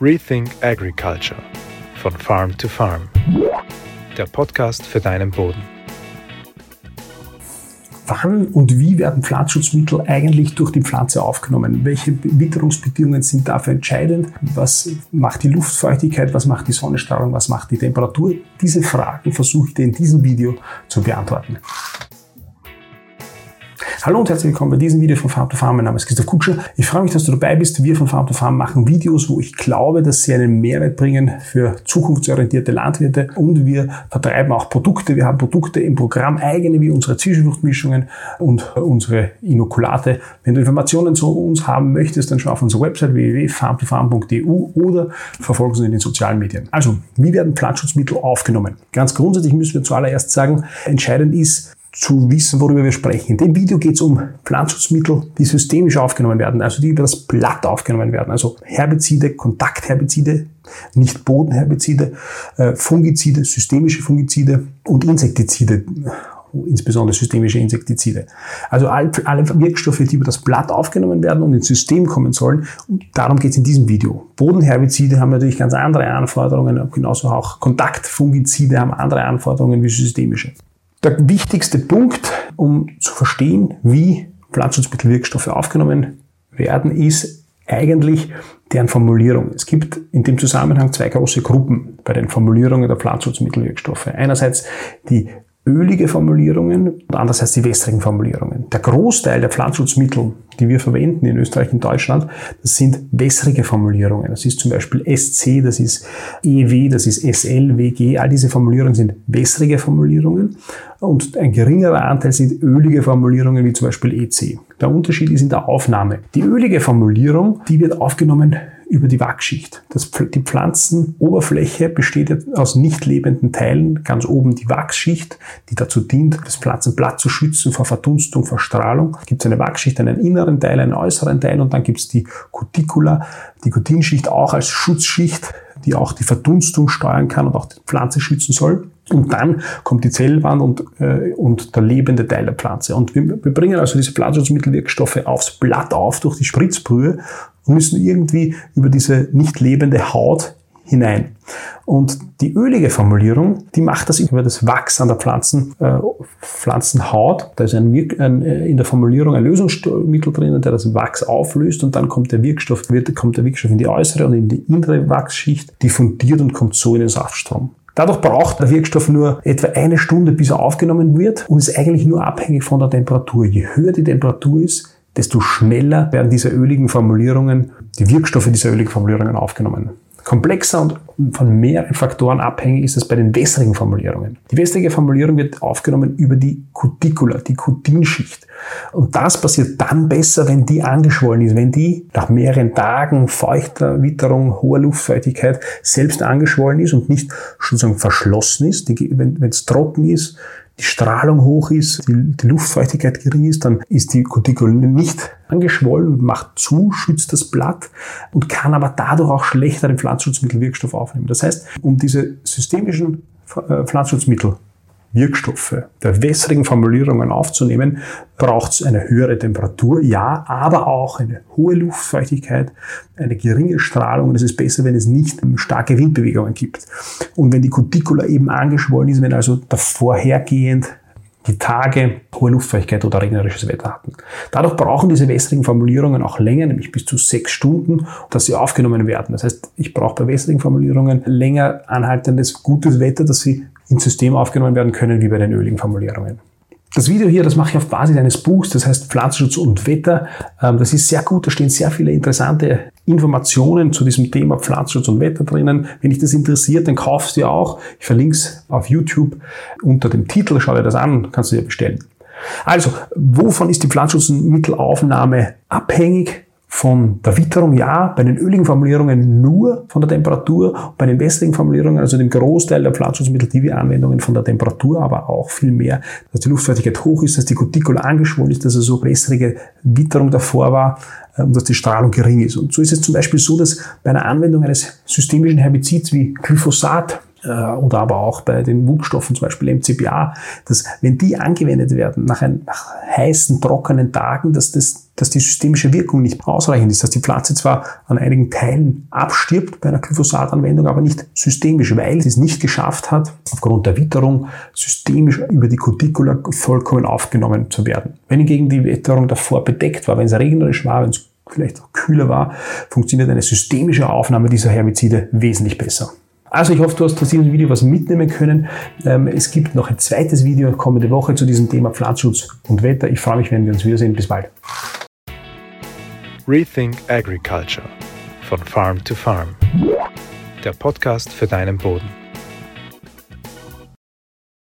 Rethink Agriculture von Farm to Farm. Der Podcast für deinen Boden. Wann und wie werden Pflanzenschutzmittel eigentlich durch die Pflanze aufgenommen? Welche Witterungsbedingungen sind dafür entscheidend? Was macht die Luftfeuchtigkeit? Was macht die Sonnenstrahlung? Was macht die Temperatur? Diese Fragen versuche ich dir in diesem Video zu beantworten. Hallo und herzlich willkommen bei diesem Video von Farm to Farm. Mein Name ist Christoph Kutscher. Ich freue mich, dass du dabei bist. Wir von Farm to Farm machen Videos, wo ich glaube, dass sie einen Mehrwert bringen für zukunftsorientierte Landwirte und wir vertreiben auch Produkte. Wir haben Produkte im Programm, eigene wie unsere Zwischenfruchtmischungen und unsere Inokulate. Wenn du Informationen zu uns haben möchtest, dann schau auf unsere Website www.farmtofarm.eu oder verfolge uns in den sozialen Medien. Also, wie werden Pflanzenschutzmittel aufgenommen? Ganz grundsätzlich müssen wir zuallererst sagen, entscheidend ist, zu wissen, worüber wir sprechen. In dem Video geht es um Pflanzenschutzmittel, die systemisch aufgenommen werden, also die über das Blatt aufgenommen werden. Also Herbizide, Kontaktherbizide, nicht Bodenherbizide, äh, Fungizide, systemische Fungizide und Insektizide, insbesondere systemische Insektizide. Also alle, Wirkstoffe, die über das Blatt aufgenommen werden und ins System kommen sollen. Darum geht es in diesem Video. Bodenherbizide haben natürlich ganz andere Anforderungen, genauso auch Kontaktfungizide haben andere Anforderungen wie systemische. Der wichtigste Punkt, um zu verstehen, wie Pflanzenschutzmittelwirkstoffe aufgenommen werden, ist eigentlich deren Formulierung. Es gibt in dem Zusammenhang zwei große Gruppen bei den Formulierungen der Pflanzenschutzmittelwirkstoffe. Einerseits die ölige Formulierungen und andererseits die wässrigen Formulierungen. Der Großteil der Pflanzenschutzmittel, die wir verwenden in Österreich und Deutschland, das sind wässrige Formulierungen. Das ist zum Beispiel SC, das ist EW, das ist SL, WG. All diese Formulierungen sind wässrige Formulierungen und ein geringerer Anteil sind ölige Formulierungen wie zum Beispiel EC. Der Unterschied ist in der Aufnahme. Die ölige Formulierung, die wird aufgenommen über die Wachschicht. Das, die Pflanzenoberfläche besteht aus nicht lebenden Teilen. Ganz oben die Wachsschicht, die dazu dient, das Pflanzenblatt zu schützen vor Verdunstung, vor Strahlung. Gibt es eine Wachschicht, einen inneren Teil, einen äußeren Teil und dann gibt es die Cuticula, die Cutinschicht auch als Schutzschicht, die auch die Verdunstung steuern kann und auch die Pflanze schützen soll. Und dann kommt die Zellwand und, äh, und der lebende Teil der Pflanze. Und wir, wir bringen also diese Pflanzenschutzmittelwirkstoffe aufs Blatt auf durch die Spritzbrühe und müssen irgendwie über diese nicht lebende Haut hinein. Und die ölige Formulierung, die macht das über das Wachs an der Pflanzen, äh, Pflanzenhaut. Da ist ein, ein, äh, in der Formulierung ein Lösungsmittel drinnen, der das Wachs auflöst und dann kommt der Wirkstoff, wird, kommt der Wirkstoff in die äußere und in die innere Wachsschicht, diffundiert und kommt so in den Saftstrom. Dadurch braucht der Wirkstoff nur etwa eine Stunde, bis er aufgenommen wird und ist eigentlich nur abhängig von der Temperatur. Je höher die Temperatur ist, desto schneller werden diese öligen Formulierungen, die Wirkstoffe dieser öligen Formulierungen aufgenommen. Komplexer und von mehreren Faktoren abhängig ist es bei den wässrigen Formulierungen. Die wässrige Formulierung wird aufgenommen über die Cuticula, die Cutinschicht. Und das passiert dann besser, wenn die angeschwollen ist, wenn die nach mehreren Tagen feuchter Witterung, hoher Luftfeuchtigkeit selbst angeschwollen ist und nicht sozusagen verschlossen ist. Wenn es trocken ist, die Strahlung hoch ist, die, die Luftfeuchtigkeit gering ist, dann ist die Cuticuline nicht angeschwollen und macht zu, schützt das Blatt und kann aber dadurch auch schlechter den Pflanzenschutzmittelwirkstoff aufnehmen. Das heißt, um diese systemischen äh, Pflanzenschutzmittel Wirkstoffe der wässrigen Formulierungen aufzunehmen, braucht es eine höhere Temperatur, ja, aber auch eine hohe Luftfeuchtigkeit, eine geringe Strahlung und es ist besser, wenn es nicht starke Windbewegungen gibt. Und wenn die Cuticula eben angeschwollen ist, wenn also davorhergehend die Tage hohe Luftfeuchtigkeit oder regnerisches Wetter hatten. Dadurch brauchen diese wässrigen Formulierungen auch länger, nämlich bis zu sechs Stunden, dass sie aufgenommen werden. Das heißt, ich brauche bei wässrigen Formulierungen länger anhaltendes gutes Wetter, dass sie ins System aufgenommen werden können, wie bei den öligen Formulierungen. Das Video hier, das mache ich auf Basis eines Buchs, das heißt Pflanzenschutz und Wetter. Ähm, das ist sehr gut, da stehen sehr viele interessante Informationen zu diesem Thema Pflanzenschutz und Wetter drinnen. Wenn dich das interessiert, dann kaufst du dir auch. Ich verlinke es auf YouTube unter dem Titel, schau dir das an, kannst du dir bestellen. Also, wovon ist die Pflanzenschutzmittelaufnahme abhängig? Von der Witterung ja, bei den öligen Formulierungen nur von der Temperatur, bei den wässrigen Formulierungen, also dem Großteil der Pflanzenschutzmittel, die wir Anwendungen von der Temperatur, aber auch viel mehr, dass die Luftfeuchtigkeit hoch ist, dass die Cuticula angeschwollen ist, dass also wässrige Witterung davor war äh, und dass die Strahlung gering ist. Und so ist es zum Beispiel so, dass bei einer Anwendung eines systemischen Herbizids wie Glyphosat oder aber auch bei den Wuchsstoffen, zum Beispiel MCPA, dass wenn die angewendet werden nach, ein, nach heißen, trockenen Tagen, dass, das, dass die systemische Wirkung nicht ausreichend ist, dass die Pflanze zwar an einigen Teilen abstirbt bei einer Glyphosat-Anwendung, aber nicht systemisch, weil sie es nicht geschafft hat, aufgrund der Witterung systemisch über die Cuticula vollkommen aufgenommen zu werden. Wenn hingegen die Witterung davor bedeckt war, wenn es regnerisch war, wenn es vielleicht auch kühler war, funktioniert eine systemische Aufnahme dieser Herbizide wesentlich besser. Also ich hoffe, du hast aus diesem Video was mitnehmen können. Ähm, es gibt noch ein zweites Video kommende Woche zu diesem Thema Pflanzenschutz und Wetter. Ich freue mich, wenn wir uns wiedersehen. Bis bald. Rethink Agriculture von Farm to Farm. Der Podcast für deinen Boden.